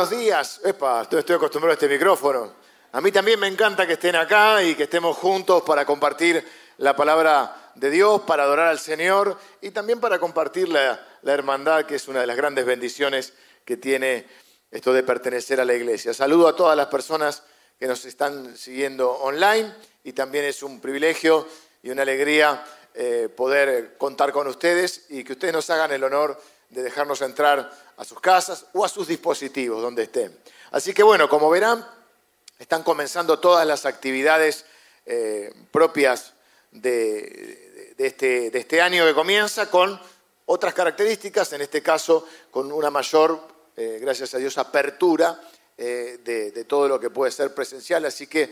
buenos días. Estoy acostumbrado a este micrófono. A mí también me encanta que estén acá y que estemos juntos para compartir la palabra de Dios, para adorar al Señor y también para compartir la, hermandad, que es una de las grandes bendiciones que tiene esto de pertenecer a la iglesia. Saludo a todas las personas que nos están siguiendo online y también es un privilegio y una alegría eh, poder contar con ustedes y que ustedes nos hagan el honor de dejarnos entrar a sus casas o a sus dispositivos donde estén. Así que bueno, como verán, están comenzando todas las actividades eh, propias de, este, de este año que comienza con otras características, en este caso con una mayor, eh, gracias a Dios, apertura de, todo lo que puede ser presencial. Así que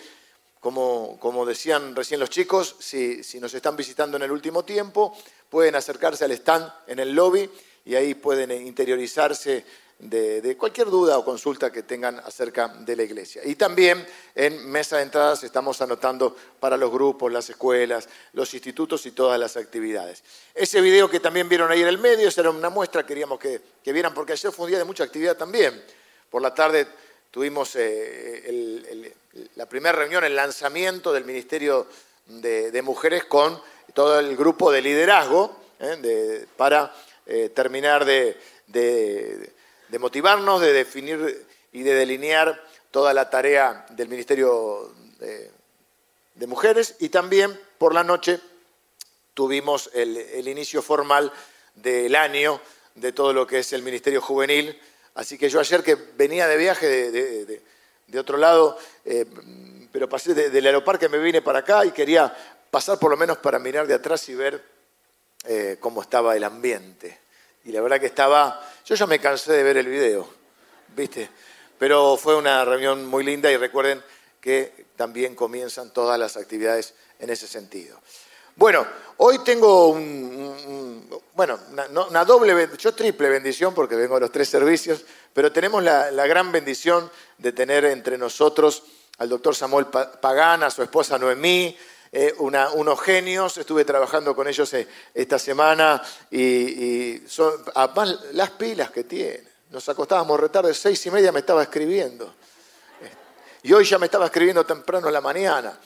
como, como decían recién los chicos, si, si, nos están visitando en el último tiempo, pueden acercarse al stand en el lobby y ahí pueden interiorizarse de, cualquier duda o consulta que tengan acerca de la iglesia. Y también en mesa de entradas estamos anotando para los grupos, las escuelas, los institutos y todas las actividades. Ese video que también vieron ahí en el medio, esa era una muestra, queríamos que, que vieran, porque ayer fue un día de mucha actividad también. Por la tarde tuvimos eh, la primera reunión, el lanzamiento del Ministerio de, Mujeres con todo el grupo de liderazgo eh, para eh, terminar de, motivarnos, de definir y de delinear toda la tarea del Ministerio de, Mujeres. Y también por la noche tuvimos el inicio formal del año de todo lo que es el Ministerio Juvenil. Así que yo ayer que venía de viaje de, otro lado, eh, pero pasé del aeroparque, me vine para acá y quería pasar por lo menos para mirar de atrás y ver eh, cómo estaba el ambiente. Y la verdad que estaba, yo ya me cansé de ver el video, ¿viste? Pero fue una reunión muy linda y recuerden que también comienzan todas las actividades en ese sentido. Bueno, hoy tengo un, bueno, una, doble, yo triple bendición porque vengo a los tres servicios, pero tenemos la, gran bendición de tener entre nosotros al doctor Samuel Pagana, su esposa Noemí, eh, unos genios, estuve trabajando con ellos eh, esta semana y, son, las pilas que tienen. Nos acostábamos retarde, seis y media me estaba escribiendo. Y hoy ya me estaba escribiendo temprano en la mañana.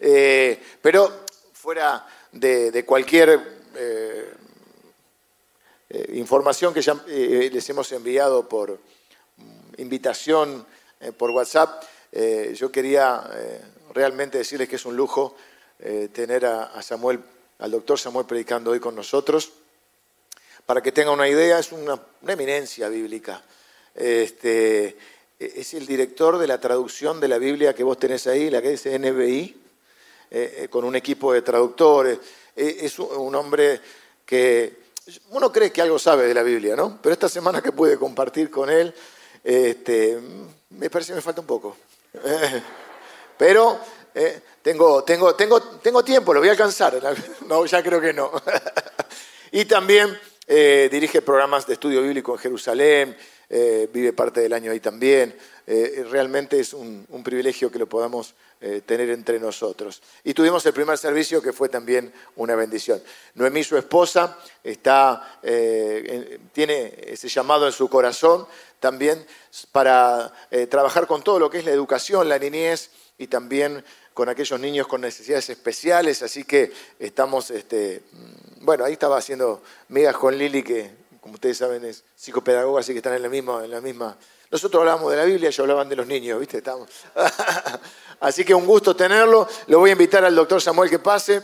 Eh, pero fuera de, cualquier información que ya les hemos enviado por mm, invitación por WhatsApp, yo quería realmente decirles que es un lujo tener a, Samuel, al doctor Samuel predicando hoy con nosotros. Para que tengan una idea, es una, eminencia bíblica. Este, es el director de la traducción de la Biblia que vos tenés ahí, la que dice NBI, eh, eh, con un equipo de traductores. Eh, es un hombre que uno cree que algo sabe de la Biblia, ¿no? Pero esta semana que pude compartir con él, este, me parece que me falta un poco. pero tengo, tengo, tengo, tengo tiempo, lo voy a alcanzar. No, ya creo que no. y también dirige programas de estudio bíblico en Jerusalén, vive parte del año ahí también. realmente es un, privilegio que lo podamos eh, tener entre nosotros. Y tuvimos el primer servicio que fue también una bendición. Noemí, su esposa, está, eh, tiene ese llamado en su corazón también para eh, trabajar con todo lo que es la educación, la niñez y también con aquellos niños con necesidades especiales. Así que estamos, este, mm, bueno, ahí estaba haciendo migas con Lili, que como ustedes saben es psicopedagoga, así que están en la misma... En la misma nosotros hablábamos de la Biblia, ellos hablaban de los niños, ¿viste? Estamos. Así que un gusto tenerlo. Le voy a invitar al doctor Samuel que pase.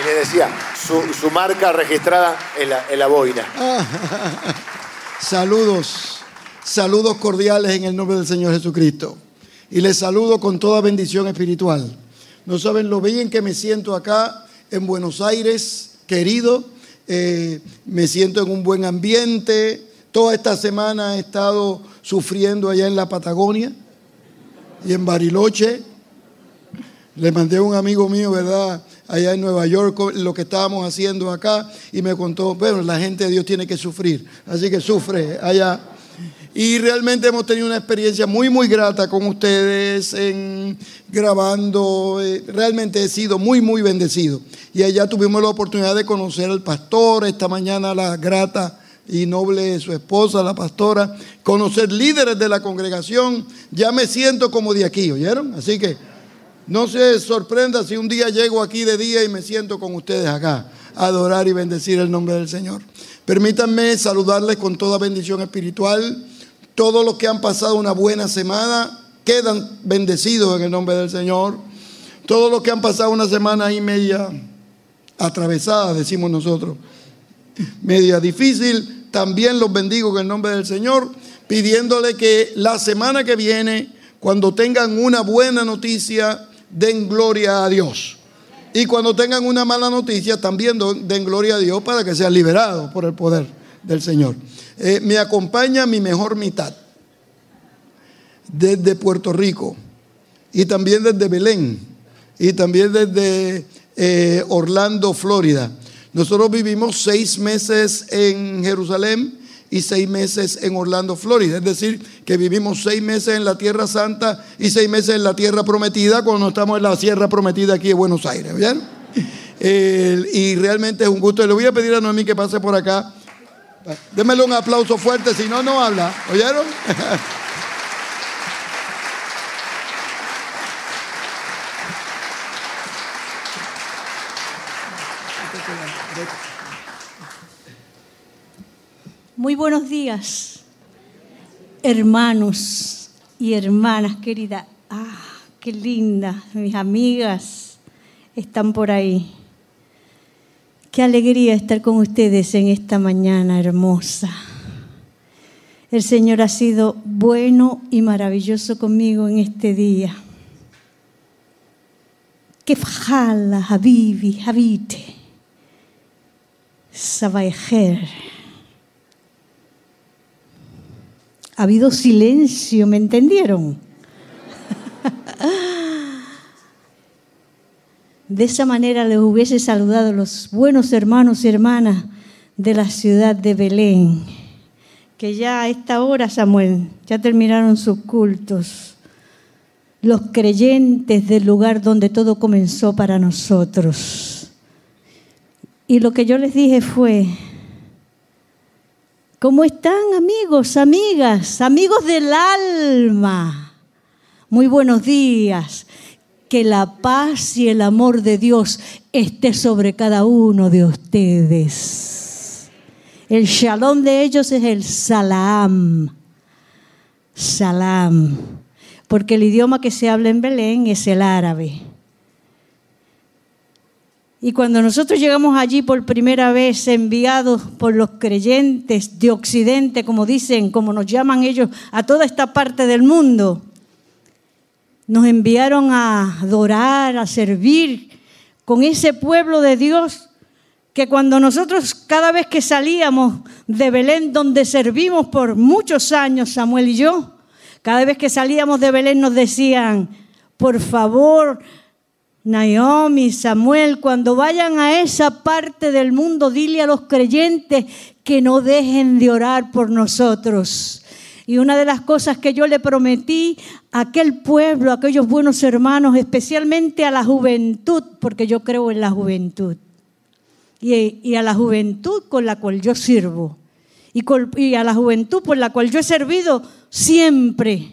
Y le decía, su, marca registrada en la, en la boina. saludos, saludos cordiales en el nombre del Señor Jesucristo. Y les saludo con toda bendición espiritual. No saben lo bien que me siento acá en Buenos Aires querido, eh, me siento en un buen ambiente. Toda esta semana he estado sufriendo allá en la Patagonia y en Bariloche. Le mandé a un amigo mío, ¿verdad? Allá en Nueva York, lo que estábamos haciendo acá, y me contó, bueno, la gente de Dios tiene que sufrir, así que sufre allá. Y realmente hemos tenido una experiencia muy, muy grata con ustedes grabando. Eh, realmente he sido muy, muy bendecido. Y allá tuvimos la oportunidad de conocer al pastor, esta mañana la grata y noble su esposa, la pastora, conocer líderes de la congregación. Ya me siento como de aquí, ¿oyeron? Así que no se sorprenda si un día llego aquí de día y me siento con ustedes acá, adorar y bendecir el nombre del Señor. Permítanme saludarles con toda bendición espiritual. Todos los que han pasado una buena semana quedan bendecidos en el nombre del Señor. Todos los que han pasado una semana y media atravesada, decimos nosotros, media difícil, también los bendigo en el nombre del Señor, pidiéndole que la semana que viene, cuando tengan una buena noticia, den gloria a Dios. Y cuando tengan una mala noticia, también den gloria a Dios para que sean liberados por el poder del Señor. Eh, me acompaña mi mejor mitad desde Puerto Rico y también desde Belén y también desde eh, Orlando, Florida. Nosotros vivimos seis meses en Jerusalén y seis meses en Orlando, Florida. Es decir, que vivimos seis meses en la Tierra Santa y seis meses en la Tierra Prometida cuando estamos en la Sierra Prometida aquí en Buenos Aires. ¿Bien? y realmente es un gusto. Le voy a pedir a Noemí que pase por acá. Démele un aplauso fuerte, si no, no habla. ¿Oyeron? Muy buenos días, hermanos y hermanas queridas. Ah, qué linda, mis amigas están por ahí. Qué alegría estar con ustedes en esta mañana hermosa. El Señor ha sido bueno y maravilloso conmigo en este día. Que fajala, habibi, habite, sabaejer. Ha habido silencio, ¿me entendieron? De esa manera les hubiese saludado los buenos hermanos y hermanas de la ciudad de Belén, que ya a esta hora, Samuel, ya terminaron sus cultos. Los creyentes del lugar donde todo comenzó para nosotros. Y lo que yo les dije fue, ¿Cómo están amigos, amigas, amigos del alma? Muy buenos días. Que la paz y el amor de Dios esté sobre cada uno de ustedes. El shalom de ellos es el salam. Salam. Porque el idioma que se habla en Belén es el árabe. Y cuando nosotros llegamos allí por primera vez, enviados por los creyentes de Occidente, como dicen, como nos llaman ellos, a toda esta parte del mundo, nos enviaron a adorar, a servir con ese pueblo de Dios que cuando nosotros cada vez que salíamos de Belén, donde servimos por muchos años, Samuel y yo, cada vez que salíamos de Belén nos decían, por favor, Naomi, Samuel, cuando vayan a esa parte del mundo, dile a los creyentes que no dejen de orar por nosotros. Y una de las cosas que yo le prometí a aquel pueblo, a aquellos buenos hermanos, especialmente a la juventud, porque yo creo en la juventud, y, a la juventud con la cual yo sirvo, y, y a la juventud por la cual yo he servido siempre,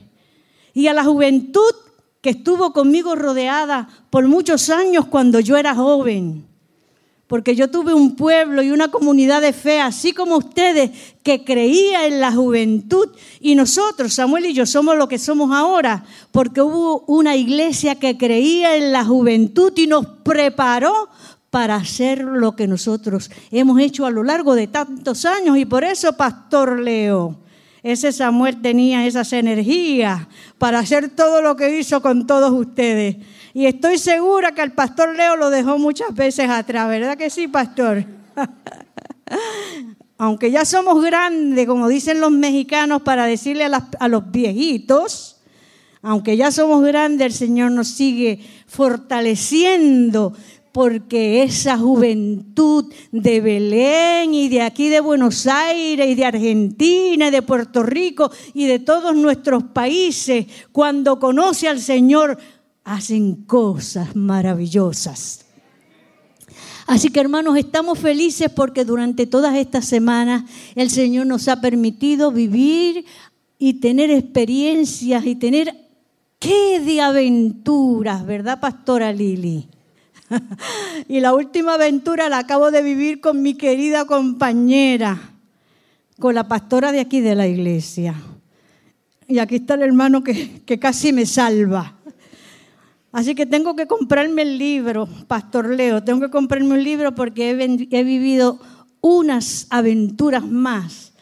y a la juventud que estuvo conmigo rodeada por muchos años cuando yo era joven. Porque yo tuve un pueblo y una comunidad de fe, así como ustedes, que creía en la juventud. Y nosotros, Samuel y yo, somos lo que somos ahora, porque hubo una iglesia que creía en la juventud y nos preparó para hacer lo que nosotros hemos hecho a lo largo de tantos años. Y por eso, Pastor Leo, ese Samuel tenía esas energías para hacer todo lo que hizo con todos ustedes. Y estoy segura que el pastor Leo lo dejó muchas veces atrás, ¿verdad que sí, pastor? Aunque ya somos grandes, como dicen los mexicanos, para decirle a, a los viejitos, aunque ya somos grandes, el Señor nos sigue fortaleciendo porque esa juventud de Belén y de aquí de Buenos Aires y de Argentina y de Puerto Rico y de todos nuestros países, cuando conoce al Señor, hacen cosas maravillosas. Así que hermanos, estamos felices porque durante todas estas semanas el Señor nos ha permitido vivir y tener experiencias y tener qué de aventuras, ¿verdad, Pastora Lili? y la última aventura la acabo de vivir con mi querida compañera, con la pastora de aquí de la iglesia. Y aquí está el hermano que, casi me salva. Así que tengo que comprarme el libro, Pastor Leo, tengo que comprarme un libro porque he, vivido unas aventuras más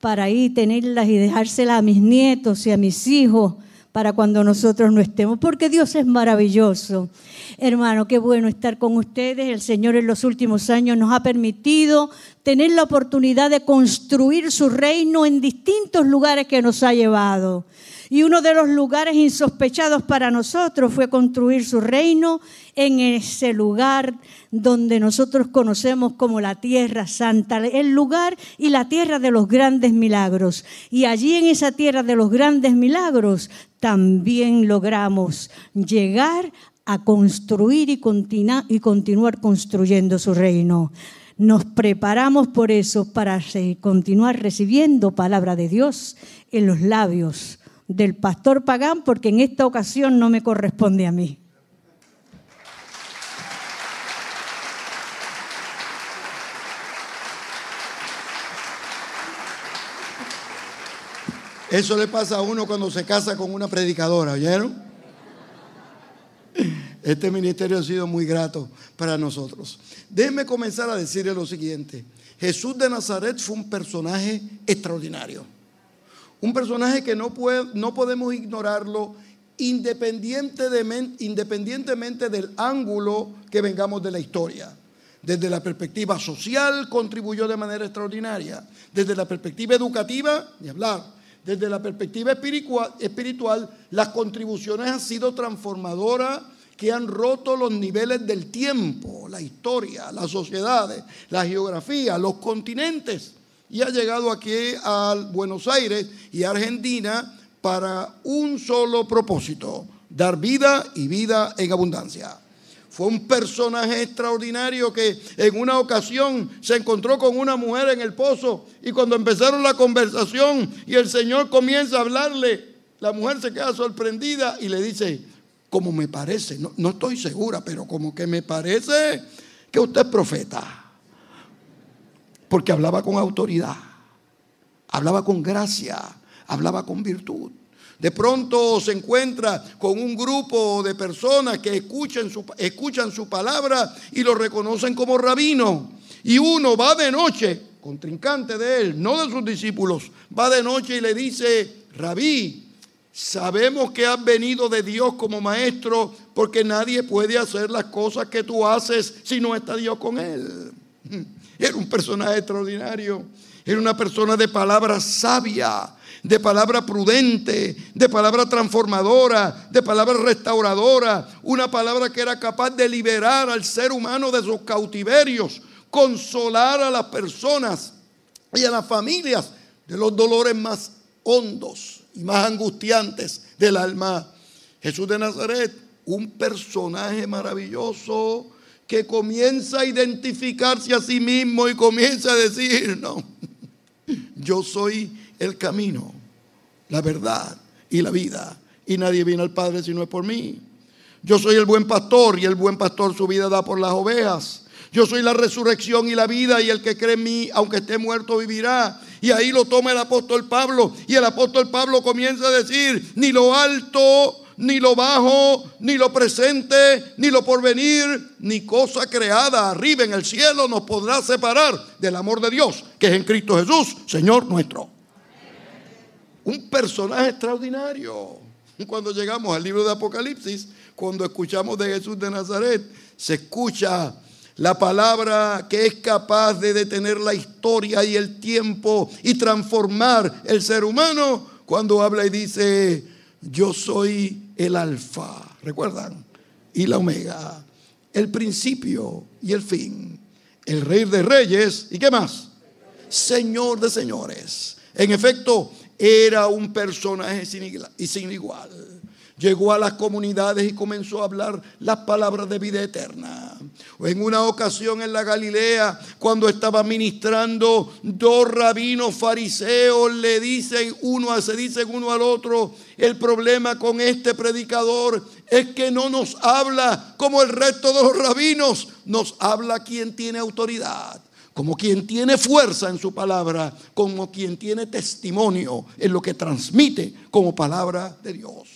para ahí tenerlas y dejárselas a mis nietos y a mis hijos para cuando nosotros no estemos, porque Dios es maravilloso. Hermano, qué bueno estar con ustedes. El Señor en los últimos años nos ha permitido tener la oportunidad de construir su reino en distintos lugares que nos ha llevado. Y uno de los lugares insospechados para nosotros fue construir su reino en ese lugar donde nosotros conocemos como la Tierra Santa, el lugar y la tierra de los grandes milagros. Y allí en esa tierra de los grandes milagros también logramos llegar a construir y, y continuar construyendo su reino. Nos preparamos por eso para continuar recibiendo palabra de Dios en los labios del pastor Pagán, porque en esta ocasión no me corresponde a mí. Eso le pasa a uno cuando se casa con una predicadora, ¿oyeron? Este ministerio ha sido muy grato para nosotros. Déjenme comenzar a decirle lo siguiente. Jesús de Nazaret fue un personaje extraordinario. Un personaje que no, puede, no podemos ignorarlo independientemente, independientemente del ángulo que vengamos de la historia. Desde la perspectiva social contribuyó de manera extraordinaria. Desde la perspectiva educativa, ni hablar. Desde la perspectiva espiritual, las contribuciones han sido transformadoras que han roto los niveles del tiempo, la historia, las sociedades, la geografía, los continentes y ha llegado aquí a Buenos Aires y Argentina para un solo propósito, dar vida y vida en abundancia. Fue un personaje extraordinario que en una ocasión se encontró con una mujer en el pozo y cuando empezaron la conversación y el Señor comienza a hablarle, la mujer se queda sorprendida y le dice, como me parece, no, no estoy segura, pero como que me parece que usted es profeta porque hablaba con autoridad, hablaba con gracia, hablaba con virtud. De pronto se encuentra con un grupo de personas que escuchan su, escuchan su palabra y lo reconocen como rabino. Y uno va de noche, contrincante de él, no de sus discípulos, va de noche y le dice, rabí, sabemos que has venido de Dios como maestro porque nadie puede hacer las cosas que tú haces si no está Dios con él. Era un personaje extraordinario. Era una persona de palabra sabia, de palabra prudente, de palabra transformadora, de palabra restauradora. Una palabra que era capaz de liberar al ser humano de sus cautiverios, consolar a las personas y a las familias de los dolores más hondos y más angustiantes del alma. Jesús de Nazaret, un personaje maravilloso que comienza a identificarse a sí mismo y comienza a decir, no, yo soy el camino, la verdad y la vida. Y nadie viene al Padre si no es por mí. Yo soy el buen pastor y el buen pastor su vida da por las ovejas. Yo soy la resurrección y la vida y el que cree en mí, aunque esté muerto, vivirá. Y ahí lo toma el apóstol Pablo. Y el apóstol Pablo comienza a decir, ni lo alto ni lo bajo, ni lo presente, ni lo porvenir, ni cosa creada arriba en el cielo nos podrá separar del amor de Dios, que es en Cristo Jesús, Señor nuestro. Un personaje extraordinario. Cuando llegamos al libro de Apocalipsis, cuando escuchamos de Jesús de Nazaret, se escucha la palabra que es capaz de detener la historia y el tiempo y transformar el ser humano, cuando habla y dice, yo soy el alfa, ¿recuerdan? Y la omega, el principio y el fin, el rey de reyes y qué más, señor de señores. En efecto, era un personaje sin igual llegó a las comunidades y comenzó a hablar las palabras de vida eterna. En una ocasión en la Galilea, cuando estaba ministrando, dos rabinos fariseos le dicen uno, se dicen uno al otro, el problema con este predicador es que no nos habla como el resto de los rabinos, nos habla quien tiene autoridad como quien tiene fuerza en su palabra, como quien tiene testimonio en lo que transmite como palabra de Dios.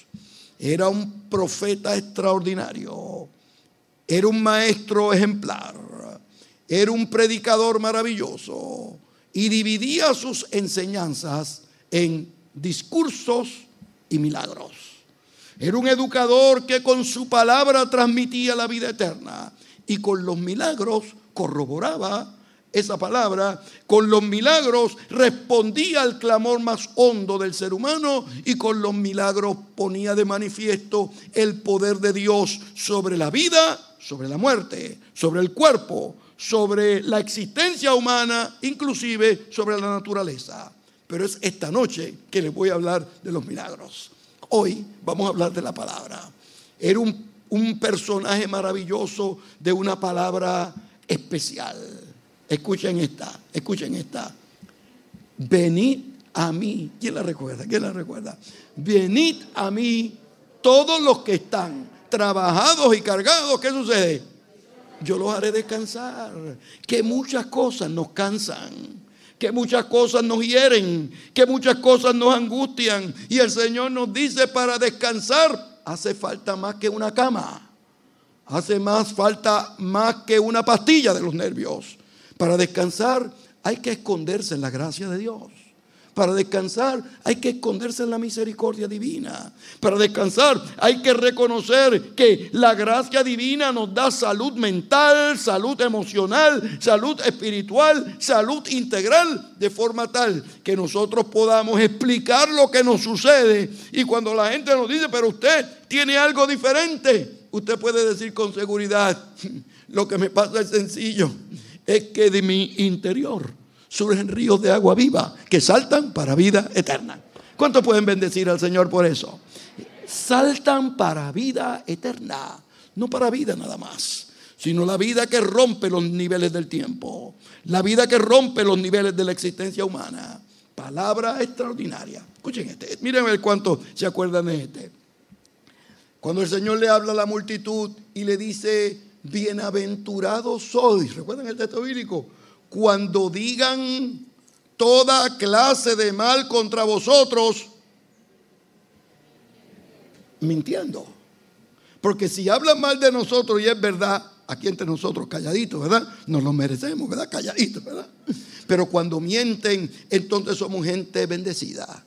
Era un profeta extraordinario. Era un maestro ejemplar. Era un predicador maravilloso. Y dividía sus enseñanzas en discursos y milagros. Era un educador que con su palabra transmitía la vida eterna y con los milagros corroboraba esa palabra, con los milagros respondía al clamor más hondo del ser humano y con los milagros ponía de manifiesto el poder de Dios sobre la vida, sobre la muerte, sobre el cuerpo, sobre la existencia humana, inclusive sobre la naturaleza. Pero es esta noche que les voy a hablar de los milagros. Hoy vamos a hablar de la palabra. Era un, un personaje maravilloso de una palabra especial Escuchen esta, escuchen esta. Venid a mí. ¿Quién la recuerda? ¿Quién la recuerda? Venid a mí todos los que están trabajados y cargados. ¿Qué sucede? Yo los haré descansar. Que muchas cosas nos cansan. Que muchas cosas nos hieren. Que muchas cosas nos angustian. Y el Señor nos dice para descansar hace falta más que una cama. Hace más falta más que una pastilla de los nervios. Para descansar hay que esconderse en la gracia de Dios. Para descansar hay que esconderse en la misericordia divina. Para descansar hay que reconocer que la gracia divina nos da salud mental, salud emocional, salud espiritual, salud integral, de forma tal que nosotros podamos explicar lo que nos sucede. Y cuando la gente nos dice, pero usted tiene algo diferente, usted puede decir con seguridad, lo que me pasa es sencillo es que de mi interior surgen ríos de agua viva que saltan para vida eterna. ¿Cuántos pueden bendecir al Señor por eso? Saltan para vida eterna, no para vida nada más, sino la vida que rompe los niveles del tiempo, la vida que rompe los niveles de la existencia humana. Palabra extraordinaria. Escuchen este, miren el cuánto se acuerdan de este. Cuando el Señor le habla a la multitud y le dice, bienaventurados sois. ¿Recuerdan el texto bíblico? Cuando digan toda clase de mal contra vosotros, mintiendo. Porque si hablan mal de nosotros y es verdad, aquí entre nosotros calladitos, ¿verdad? Nos lo merecemos, ¿verdad? Calladitos, ¿verdad? Pero cuando mienten, entonces somos gente bendecida.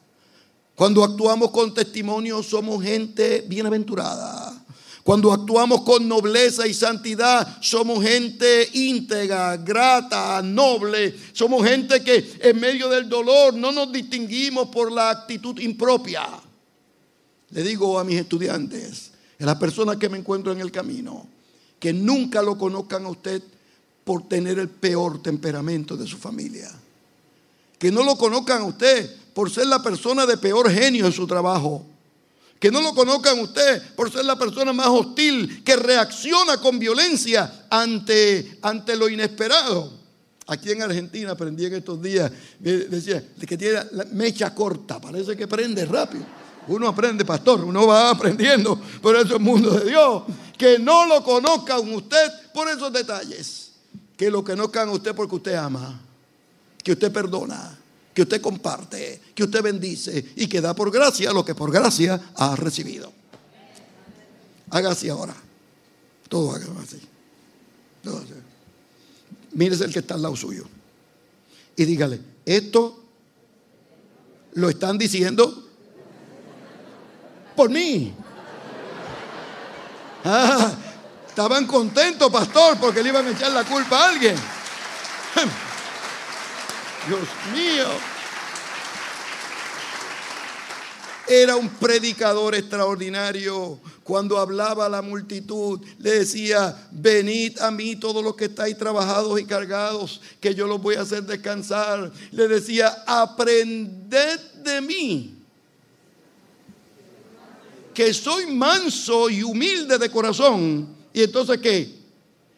Cuando actuamos con testimonio, somos gente bienaventurada. Cuando actuamos con nobleza y santidad, somos gente íntegra, grata, noble. Somos gente que en medio del dolor no nos distinguimos por la actitud impropia. Le digo a mis estudiantes, a las personas que me encuentro en el camino, que nunca lo conozcan a usted por tener el peor temperamento de su familia. Que no lo conozcan a usted por ser la persona de peor genio en su trabajo que no lo conozcan usted por ser la persona más hostil que reacciona con violencia ante, ante lo inesperado. Aquí en Argentina aprendí en estos días, decía, que tiene la mecha corta, parece que prende rápido. Uno aprende, pastor, uno va aprendiendo, por eso es mundo de Dios. Que no lo conozcan usted por esos detalles. Que lo conozcan usted porque usted ama, que usted perdona, que usted comparte, que usted bendice y que da por gracia lo que por gracia ha recibido. Haga así ahora. Todo haga así. Todo así. Mírese el que está al lado suyo. Y dígale, esto lo están diciendo por mí. Ah, estaban contentos, pastor, porque le iban a echar la culpa a alguien. Dios mío. Era un predicador extraordinario. Cuando hablaba a la multitud, le decía, venid a mí todos los que estáis trabajados y cargados, que yo los voy a hacer descansar. Le decía, aprended de mí, que soy manso y humilde de corazón. Y entonces, ¿qué?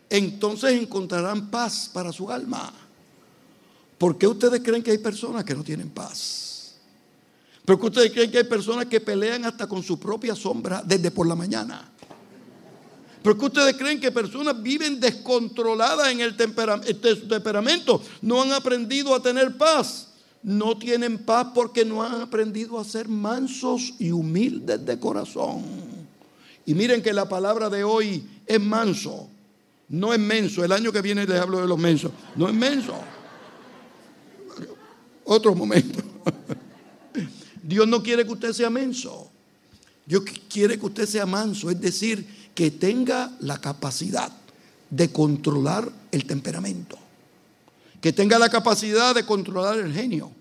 Entonces encontrarán paz para su alma. ¿Por qué ustedes creen que hay personas que no tienen paz? ¿Por qué ustedes creen que hay personas que pelean hasta con su propia sombra desde por la mañana? ¿Por qué ustedes creen que personas viven descontroladas en el temperamento? No han aprendido a tener paz. No tienen paz porque no han aprendido a ser mansos y humildes de corazón. Y miren que la palabra de hoy es manso, no es menso. El año que viene les hablo de los mensos. No es menso otro momento. Dios no quiere que usted sea menso. Dios quiere que usted sea manso, es decir, que tenga la capacidad de controlar el temperamento, que tenga la capacidad de controlar el genio,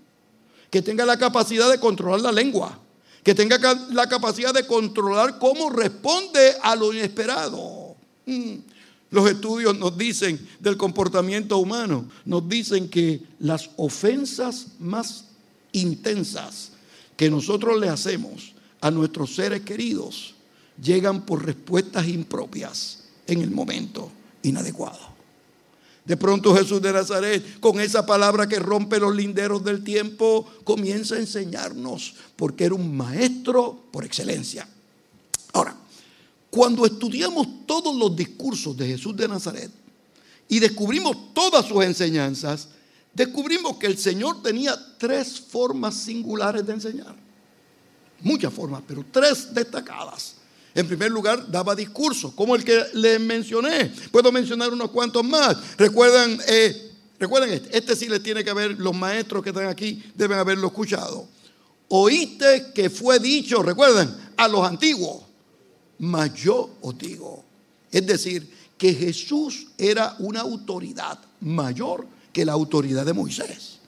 que tenga la capacidad de controlar la lengua, que tenga la capacidad de controlar cómo responde a lo inesperado. Los estudios nos dicen del comportamiento humano, nos dicen que las ofensas más intensas que nosotros le hacemos a nuestros seres queridos llegan por respuestas impropias en el momento inadecuado. De pronto Jesús de Nazaret, con esa palabra que rompe los linderos del tiempo, comienza a enseñarnos, porque era un maestro por excelencia. Ahora, cuando estudiamos todos los discursos de Jesús de Nazaret y descubrimos todas sus enseñanzas, descubrimos que el Señor tenía tres formas singulares de enseñar. Muchas formas, pero tres destacadas. En primer lugar, daba discursos, como el que les mencioné. Puedo mencionar unos cuantos más. Recuerdan, eh, recuerden este, este sí les tiene que haber, los maestros que están aquí deben haberlo escuchado. Oíste que fue dicho, recuerden, a los antiguos mas yo os digo. Es decir, que Jesús era una autoridad mayor que la autoridad de Moisés.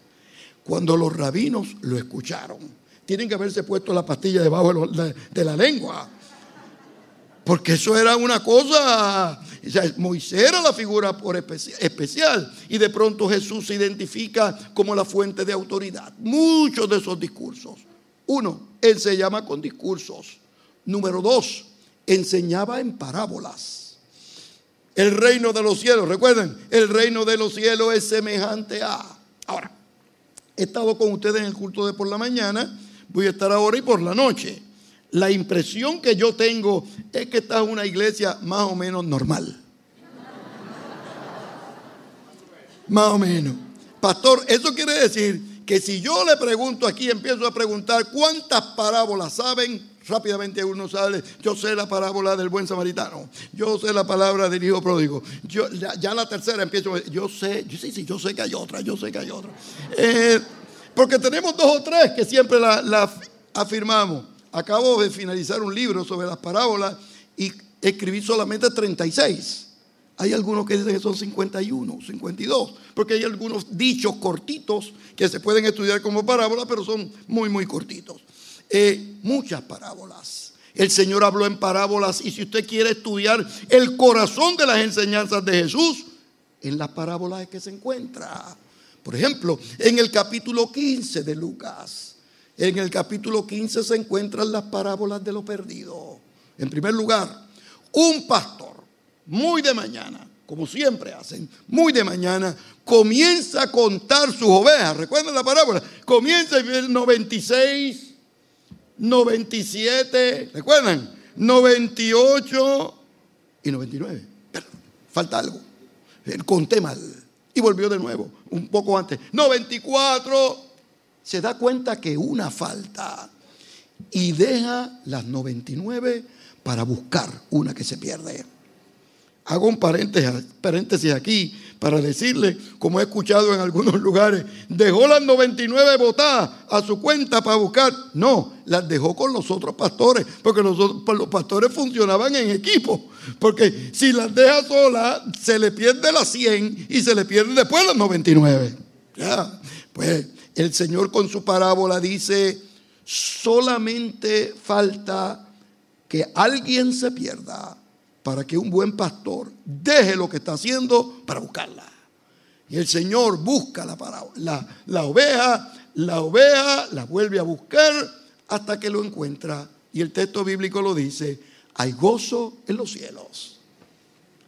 Cuando los rabinos lo escucharon, tienen que haberse puesto la pastilla debajo de la lengua. Porque eso era una cosa, Moisés era la figura por especial y de pronto Jesús se identifica como la fuente de autoridad. Muchos de esos discursos. Uno, él se llama con discursos. Número dos, enseñaba en parábolas. El reino de los cielos, recuerden, el reino de los cielos es semejante a... Ahora, he estado con ustedes en el culto de por la mañana, voy a estar ahora y por la noche. La impresión que yo tengo es que esta es una iglesia más o menos normal. Más o menos. Pastor, eso quiere decir que si yo le pregunto aquí, empiezo a preguntar cuántas parábolas saben, rápidamente uno sale, yo sé la parábola del buen samaritano, yo sé la palabra del hijo pródigo, yo, ya, la tercera empiezo, yo sé, yo, sí, sí, yo sé que hay otra, yo sé que hay otra. Eh, porque tenemos dos o tres que siempre la, afirmamos. Acabo de finalizar un libro sobre las parábolas y escribí solamente 36. Hay algunos que dicen que son 51, 52, porque hay algunos dichos cortitos que se pueden estudiar como parábolas, pero son muy, muy cortitos. Eh, muchas parábolas. El Señor habló en parábolas y si usted quiere estudiar el corazón de las enseñanzas de Jesús, en las parábolas es que se encuentra. Por ejemplo, en el capítulo 15 de Lucas, en el capítulo 15 se encuentran las parábolas de lo perdido. En primer lugar, un pastor, muy de mañana, como siempre hacen, muy de mañana, comienza a contar sus ovejas. ¿Recuerdan la parábola? Comienza el 96, 97, ¿recuerdan? 98 y 99. falta algo. Conté mal. Y volvió de nuevo, un poco antes. 94. Se da cuenta que una falta. Y deja las 99 para buscar una que se pierde. Hago un paréntesis aquí para decirle, como he escuchado en algunos lugares, dejó las 99 botadas a su cuenta para buscar. No, las dejó con los otros pastores, porque los, los pastores funcionaban en equipo. Porque si las deja sola, se le pierde las 100 y se le pierde después las 99. Ya, pues el Señor con su parábola dice, Solamente falta que alguien se pierda para que un buen pastor deje lo que está haciendo para buscarla. Y el Señor busca la, la, la oveja, la oveja la vuelve a buscar hasta que lo encuentra. Y el texto bíblico lo dice, hay gozo en los cielos.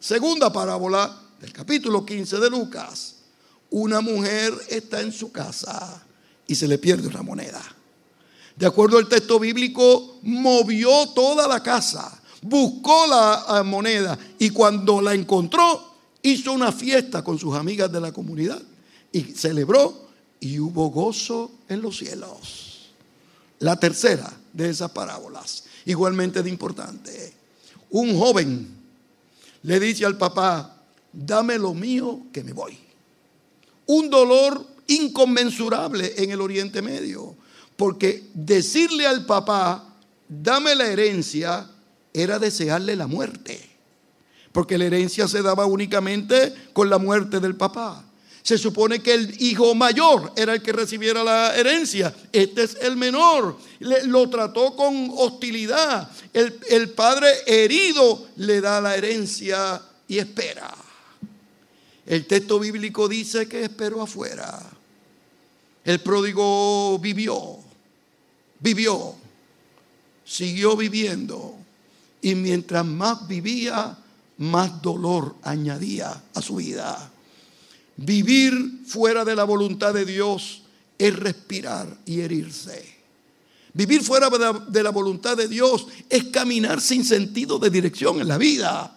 Segunda parábola del capítulo 15 de Lucas. Una mujer está en su casa y se le pierde una moneda. De acuerdo al texto bíblico, movió toda la casa, buscó la ah, moneda y cuando la encontró, hizo una fiesta con sus amigas de la comunidad y celebró y hubo gozo en los cielos. La tercera de esas parábolas, igualmente de importante. Un joven le dice al papá, dame lo mío que me voy. Un dolor inconmensurable en el Oriente Medio, porque decirle al papá, dame la herencia, era desearle la muerte, porque la herencia se daba únicamente con la muerte del papá. Se supone que el hijo mayor era el que recibiera la herencia. Este es el menor. lo trató con hostilidad. El, el padre herido le da la herencia y espera. El texto bíblico dice que esperó afuera. El pródigo vivió, vivió, siguió viviendo. Y mientras más vivía, más dolor añadía a su vida. Vivir fuera de la voluntad de Dios es respirar y herirse. Vivir fuera de la voluntad de Dios es caminar sin sentido de dirección en la vida.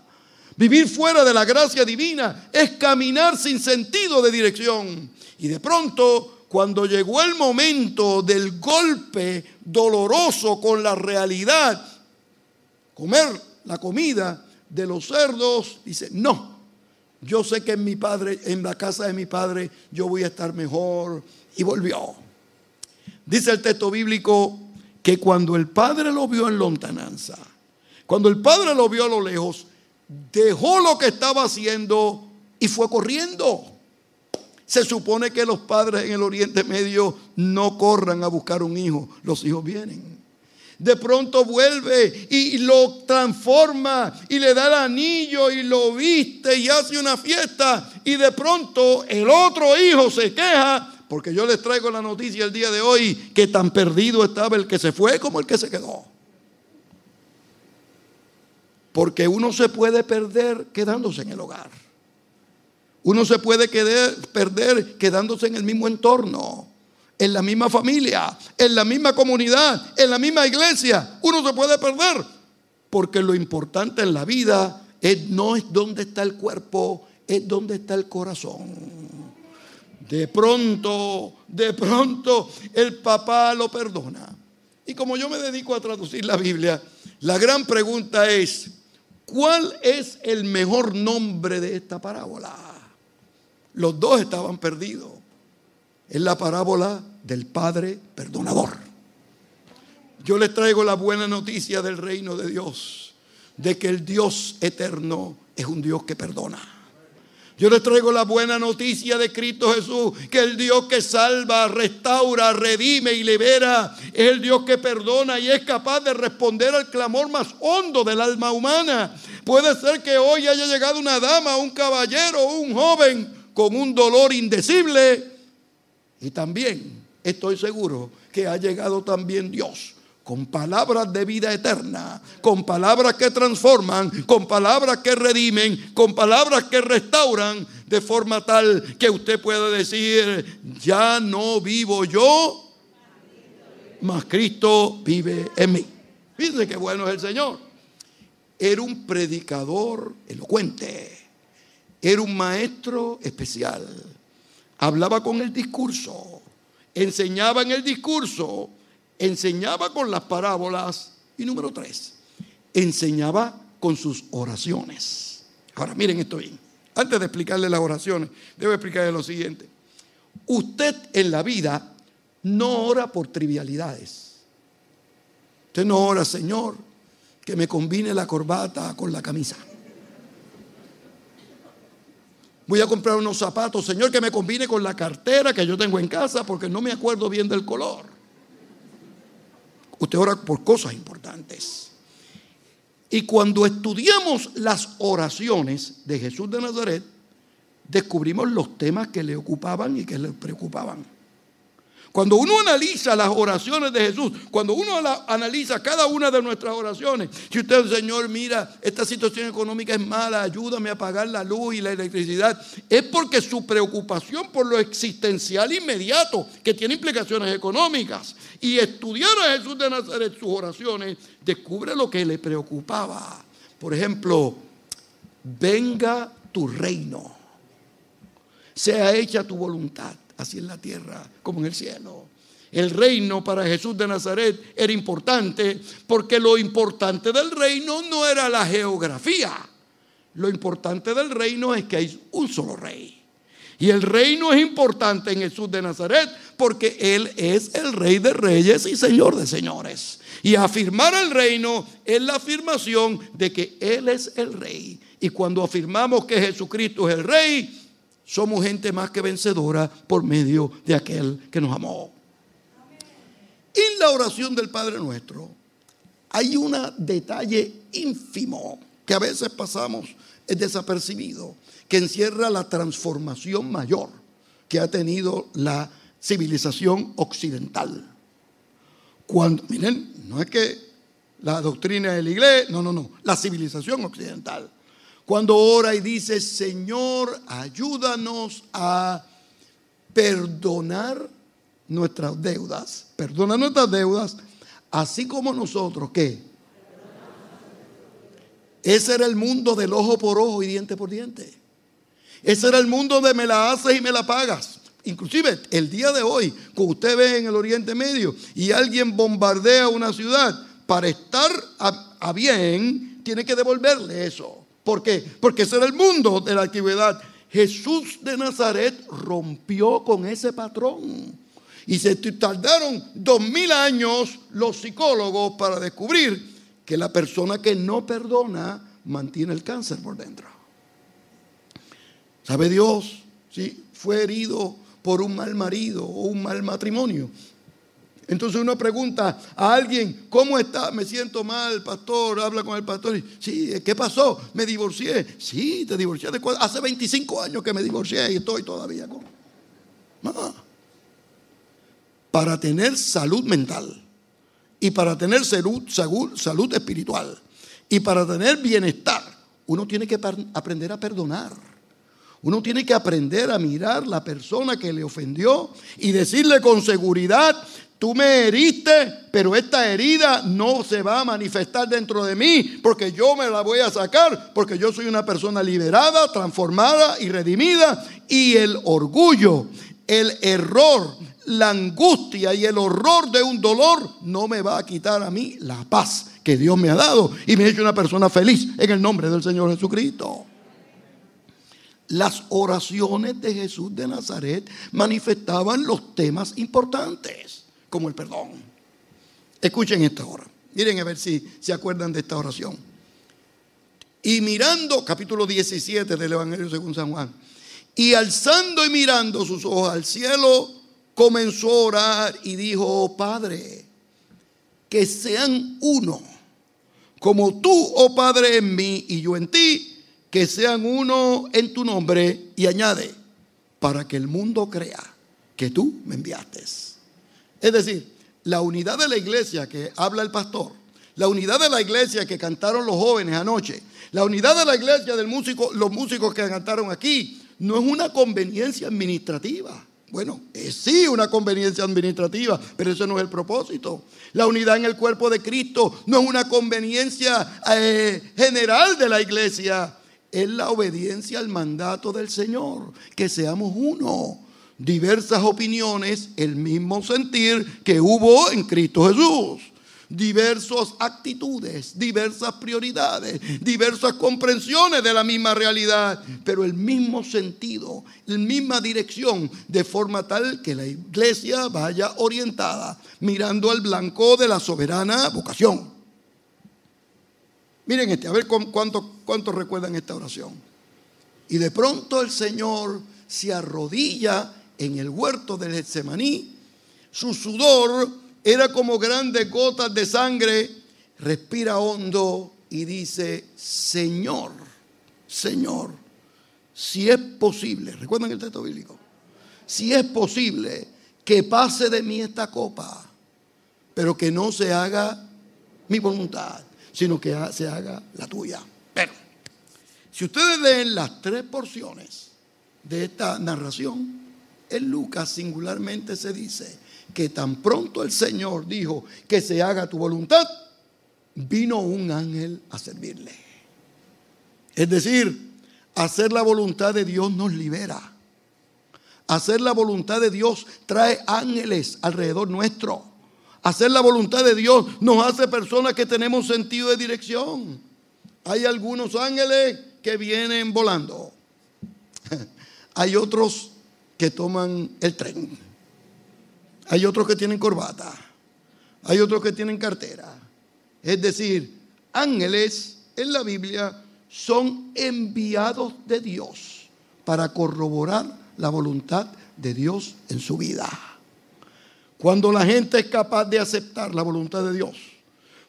Vivir fuera de la gracia divina es caminar sin sentido de dirección. Y de pronto, cuando llegó el momento del golpe doloroso con la realidad, comer la comida de los cerdos, dice, no, yo sé que en mi padre, en la casa de mi padre, yo voy a estar mejor. Y volvió. Dice el texto bíblico que cuando el padre lo vio en lontananza, cuando el padre lo vio a lo lejos, dejó lo que estaba haciendo y fue corriendo. Se supone que los padres en el Oriente Medio no corran a buscar un hijo, los hijos vienen de pronto vuelve y lo transforma y le da el anillo y lo viste y hace una fiesta y de pronto el otro hijo se queja porque yo les traigo la noticia el día de hoy que tan perdido estaba el que se fue como el que se quedó. Porque uno se puede perder quedándose en el hogar. Uno se puede perder quedándose en el mismo entorno en la misma familia, en la misma comunidad, en la misma iglesia. Uno se puede perder. Porque lo importante en la vida es, no es dónde está el cuerpo, es dónde está el corazón. De pronto, de pronto, el papá lo perdona. Y como yo me dedico a traducir la Biblia, la gran pregunta es, ¿cuál es el mejor nombre de esta parábola? Los dos estaban perdidos. Es la parábola del Padre perdonador. Yo les traigo la buena noticia del reino de Dios, de que el Dios eterno es un Dios que perdona. Yo les traigo la buena noticia de Cristo Jesús, que el Dios que salva, restaura, redime y libera, es el Dios que perdona y es capaz de responder al clamor más hondo del alma humana. Puede ser que hoy haya llegado una dama, un caballero, un joven con un dolor indecible y también estoy seguro que ha llegado también Dios con palabras de vida eterna, con palabras que transforman, con palabras que redimen, con palabras que restauran, de forma tal que usted pueda decir, ya no vivo yo, mas Cristo vive en mí. Fíjense qué bueno es el Señor. Era un predicador elocuente, era un maestro especial, hablaba con el discurso enseñaba en el discurso, enseñaba con las parábolas y número tres, enseñaba con sus oraciones. Ahora miren esto bien. Antes de explicarle las oraciones, debo explicarle lo siguiente. Usted en la vida no ora por trivialidades. Usted no ora, Señor, que me combine la corbata con la camisa. Voy a comprar unos zapatos, Señor, que me combine con la cartera que yo tengo en casa porque no me acuerdo bien del color. usted ora por cosas importantes. Y cuando estudiamos las oraciones de Jesús de Nazaret, descubrimos los temas que le ocupaban y que le preocupaban. Cuando uno analiza las oraciones de Jesús, cuando uno analiza cada una de nuestras oraciones, si usted, Señor, mira, esta situación económica es mala, ayúdame a pagar la luz y la electricidad, es porque su preocupación por lo existencial inmediato, que tiene implicaciones económicas, y estudiar a Jesús de Nazaret sus oraciones, descubre lo que le preocupaba. Por ejemplo, venga tu reino, sea hecha tu voluntad así en la tierra como en el cielo. El reino para Jesús de Nazaret era importante porque lo importante del reino no era la geografía. Lo importante del reino es que hay un solo rey. Y el reino es importante en Jesús de Nazaret porque Él es el rey de reyes y señor de señores. Y afirmar el reino es la afirmación de que Él es el rey. Y cuando afirmamos que Jesucristo es el rey, somos gente más que vencedora por medio de aquel que nos amó. En la oración del Padre nuestro hay un detalle ínfimo que a veces pasamos desapercibido, que encierra la transformación mayor que ha tenido la civilización occidental. Cuando, miren, no es que la doctrina de la iglesia, no, no, no, la civilización occidental cuando ora y dice, Señor, ayúdanos a perdonar nuestras deudas, perdona nuestras deudas, así como nosotros, ¿qué? Ese era el mundo del ojo por ojo y diente por diente. Ese era el mundo de me la haces y me la pagas. Inclusive el día de hoy, cuando usted ve en el Oriente Medio y alguien bombardea una ciudad, para estar a bien, tiene que devolverle eso. ¿Por qué? Porque ese era el mundo de la antigüedad. Jesús de Nazaret rompió con ese patrón. Y se tardaron dos mil años los psicólogos para descubrir que la persona que no perdona mantiene el cáncer por dentro. ¿Sabe Dios? Si fue herido por un mal marido o un mal matrimonio. Entonces uno pregunta a alguien, ¿cómo está? Me siento mal, pastor, habla con el pastor. Y, sí, ¿qué pasó? Me divorcié. Sí, te divorcié. De Hace 25 años que me divorcié y estoy todavía con... Para tener salud mental y para tener salud, salud espiritual y para tener bienestar, uno tiene que aprender a perdonar. Uno tiene que aprender a mirar la persona que le ofendió y decirle con seguridad, Tú me heriste, pero esta herida no se va a manifestar dentro de mí porque yo me la voy a sacar, porque yo soy una persona liberada, transformada y redimida. Y el orgullo, el error, la angustia y el horror de un dolor no me va a quitar a mí la paz que Dios me ha dado y me ha hecho una persona feliz en el nombre del Señor Jesucristo. Las oraciones de Jesús de Nazaret manifestaban los temas importantes como el perdón. Escuchen esta hora. Miren a ver si se acuerdan de esta oración. Y mirando, capítulo 17 del Evangelio según San Juan, y alzando y mirando sus ojos al cielo, comenzó a orar y dijo, oh Padre, que sean uno, como tú, oh Padre, en mí y yo en ti, que sean uno en tu nombre, y añade, para que el mundo crea que tú me enviaste. Es decir, la unidad de la iglesia que habla el pastor, la unidad de la iglesia que cantaron los jóvenes anoche, la unidad de la iglesia del músico, los músicos que cantaron aquí, no es una conveniencia administrativa. Bueno, es sí una conveniencia administrativa, pero eso no es el propósito. La unidad en el cuerpo de Cristo no es una conveniencia eh, general de la iglesia, es la obediencia al mandato del Señor, que seamos uno diversas opiniones, el mismo sentir que hubo en Cristo Jesús. Diversas actitudes, diversas prioridades, diversas comprensiones de la misma realidad, pero el mismo sentido, la misma dirección, de forma tal que la iglesia vaya orientada, mirando al blanco de la soberana vocación. Miren este, a ver cuántos cuánto recuerdan esta oración. Y de pronto el Señor se arrodilla en el huerto del Getsemaní, su sudor era como grandes gotas de sangre, respira hondo y dice, Señor, Señor, si es posible, recuerden el texto bíblico, si es posible que pase de mí esta copa, pero que no se haga mi voluntad, sino que se haga la tuya. Pero, si ustedes leen las tres porciones de esta narración, en Lucas singularmente se dice que tan pronto el Señor dijo que se haga tu voluntad, vino un ángel a servirle. Es decir, hacer la voluntad de Dios nos libera. Hacer la voluntad de Dios trae ángeles alrededor nuestro. Hacer la voluntad de Dios nos hace personas que tenemos sentido de dirección. Hay algunos ángeles que vienen volando. Hay otros que toman el tren. Hay otros que tienen corbata. Hay otros que tienen cartera. Es decir, ángeles en la Biblia son enviados de Dios para corroborar la voluntad de Dios en su vida. Cuando la gente es capaz de aceptar la voluntad de Dios,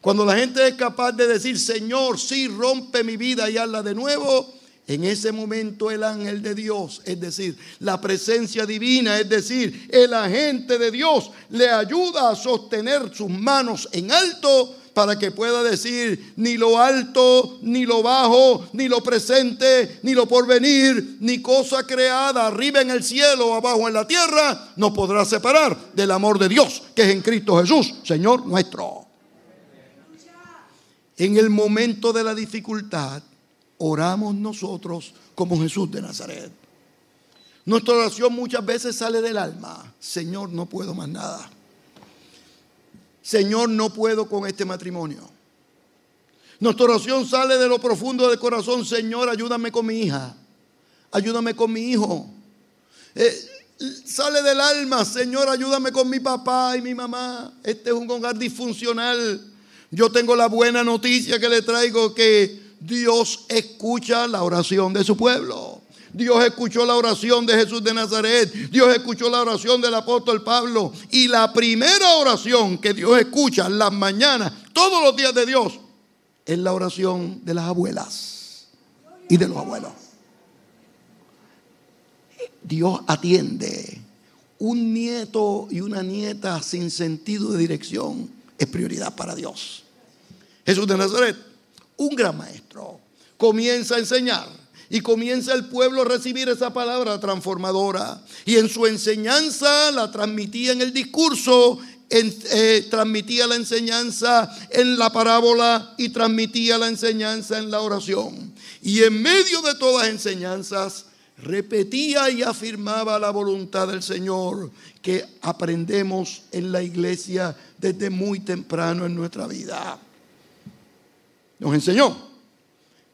cuando la gente es capaz de decir, Señor, sí, rompe mi vida y hazla de nuevo, en ese momento el ángel de Dios, es decir, la presencia divina, es decir, el agente de Dios, le ayuda a sostener sus manos en alto para que pueda decir ni lo alto, ni lo bajo, ni lo presente, ni lo porvenir, ni cosa creada arriba en el cielo abajo en la tierra, nos podrá separar del amor de Dios que es en Cristo Jesús, Señor nuestro. En el momento de la dificultad, oramos nosotros como Jesús de Nazaret. Nuestra oración muchas veces sale del alma. Señor, no puedo más nada. Señor, no puedo con este matrimonio. Nuestra oración sale de lo profundo del corazón. Señor, ayúdame con mi hija. Ayúdame con mi hijo. Eh, sale del alma. Señor, ayúdame con mi papá y mi mamá. Este es un hogar disfuncional. Yo tengo la buena noticia que le traigo que Dios escucha la oración de su pueblo. Dios escuchó la oración de Jesús de Nazaret. Dios escuchó la oración del apóstol Pablo. Y la primera oración que Dios escucha en las mañanas, todos los días de Dios, es la oración de las abuelas y de los abuelos. Dios atiende. Un nieto y una nieta sin sentido de dirección es prioridad para Dios. Jesús de Nazaret, un gran maestro, comienza a enseñar y comienza el pueblo a recibir esa palabra transformadora. Y en su enseñanza la transmitía en el discurso, eh, transmitía la enseñanza en la parábola y transmitía la enseñanza en la oración. Y en medio de todas enseñanzas, repetía y afirmaba la voluntad del Señor que aprendemos en la iglesia desde muy temprano en nuestra vida. Nos enseñó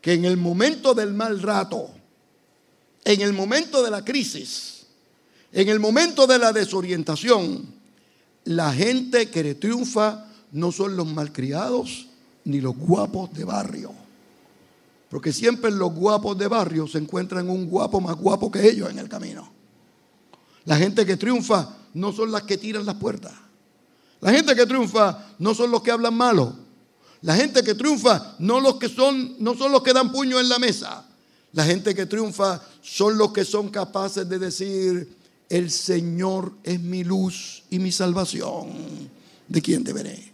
que en el momento del mal rato, en el momento de la crisis, en el momento de la desorientación, la gente que triunfa no son los malcriados ni los guapos de barrio. Porque siempre los guapos de barrio se encuentran un guapo más guapo que ellos en el camino. La gente que triunfa no son las que tiran las puertas. La gente que triunfa no son los que hablan malo. La gente que triunfa no, los que son, no son los que dan puño en la mesa. La gente que triunfa son los que son capaces de decir, el Señor es mi luz y mi salvación. ¿De quién deberé?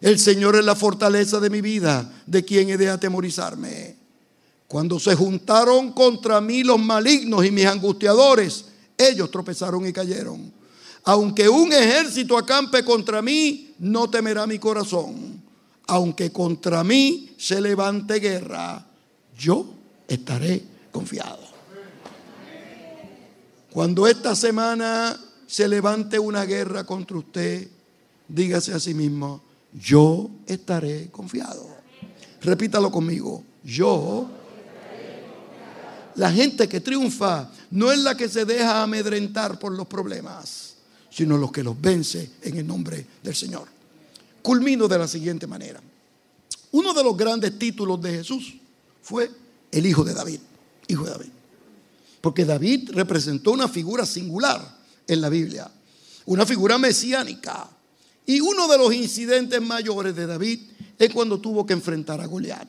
El Señor es la fortaleza de mi vida. ¿De quién he de atemorizarme? Cuando se juntaron contra mí los malignos y mis angustiadores, ellos tropezaron y cayeron. Aunque un ejército acampe contra mí, no temerá mi corazón aunque contra mí se levante guerra, yo estaré confiado. Cuando esta semana se levante una guerra contra usted, dígase a sí mismo, yo estaré confiado. Repítalo conmigo, yo. La gente que triunfa no es la que se deja amedrentar por los problemas, sino los que los vence en el nombre del Señor culmino de la siguiente manera. Uno de los grandes títulos de Jesús fue el hijo de David, hijo de David. Porque David representó una figura singular en la Biblia, una figura mesiánica. Y uno de los incidentes mayores de David es cuando tuvo que enfrentar a Goliat.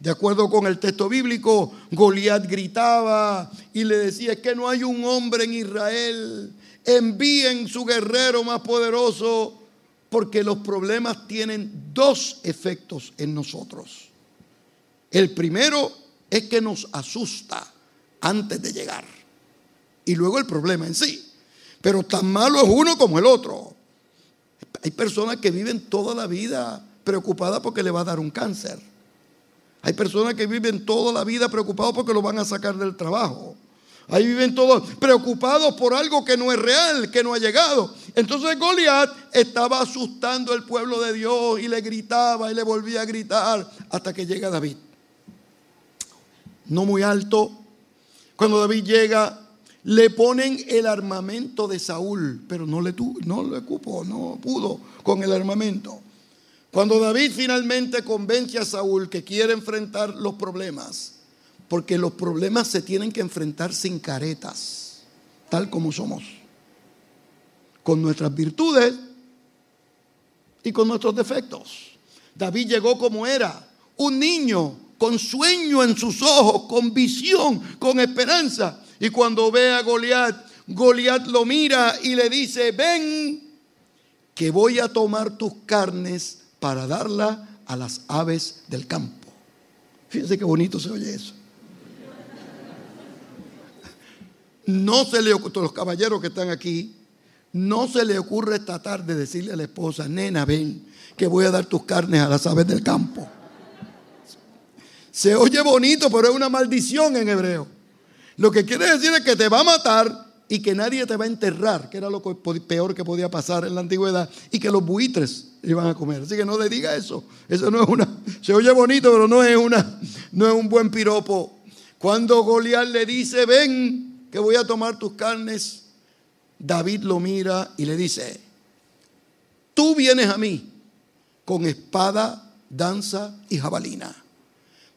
De acuerdo con el texto bíblico, Goliat gritaba y le decía, que no hay un hombre en Israel, envíen su guerrero más poderoso, porque los problemas tienen dos efectos en nosotros. El primero es que nos asusta antes de llegar. Y luego el problema en sí. Pero tan malo es uno como el otro. Hay personas que viven toda la vida preocupadas porque le va a dar un cáncer. Hay personas que viven toda la vida preocupados porque lo van a sacar del trabajo. Ahí viven todos preocupados por algo que no es real, que no ha llegado. Entonces Goliat estaba asustando al pueblo de Dios y le gritaba y le volvía a gritar hasta que llega David. No muy alto. Cuando David llega, le ponen el armamento de Saúl, pero no le, no no pudo con el armamento. Cuando David finalmente convence a Saúl que quiere enfrentar los problemas, porque los problemas se tienen que enfrentar sin caretas, tal como somos, con nuestras virtudes y con nuestros defectos. David llegó como era, un niño con sueño en sus ojos, con visión, con esperanza. Y cuando ve a Goliat, Goliat lo mira y le dice, ven, que voy a tomar tus carnes para darla a las aves del campo. Fíjense qué bonito se oye eso. No se le ocurre, los caballeros que están aquí, no se le ocurre esta tarde decirle a la esposa, nena, ven, que voy a dar tus carnes a las aves del campo. Se oye bonito, pero es una maldición en hebreo. Lo que quiere decir es que te va a matar y que nadie te va a enterrar, que era lo peor que podía pasar en la antigüedad, y que los buitres iban a comer. Así que no le diga eso. Eso no es una, se oye bonito, pero no es una, no es un buen piropo. Cuando Goliat le dice, ven, que voy a tomar tus carnes, David lo mira y le dice, tú vienes a mí con espada, danza y jabalina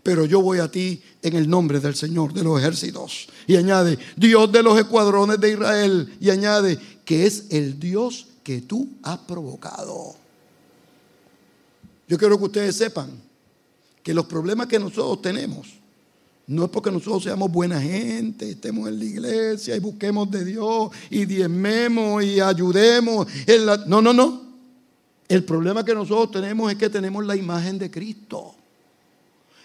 pero yo voy a ti en el nombre del Señor de los ejércitos. Y añade, Dios de los escuadrones de Israel. Y añade, que es el Dios que tú has provocado. Yo quiero que ustedes sepan que los problemas que nosotros tenemos no es porque nosotros seamos buena gente, estemos en la iglesia y busquemos de Dios y diezmemos y ayudemos. No, no, no. El problema que nosotros tenemos es que tenemos la imagen de Cristo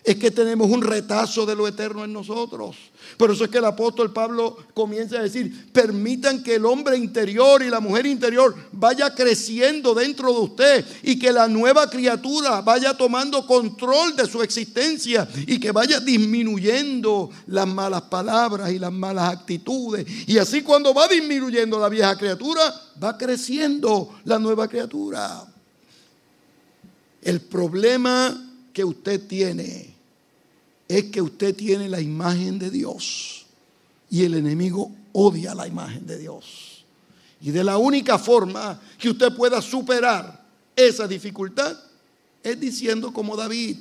es que tenemos un retazo de lo eterno en nosotros. Por eso es que el apóstol Pablo comienza a decir, permitan que el hombre interior y la mujer interior vaya creciendo dentro de usted y que la nueva criatura vaya tomando control de su existencia y que vaya disminuyendo las malas palabras y las malas actitudes. Y así cuando va disminuyendo la vieja criatura, va creciendo la nueva criatura. El problema que usted tiene es que usted tiene la imagen de Dios y el enemigo odia la imagen de Dios. Y de la única forma que usted pueda superar esa dificultad es diciendo como David,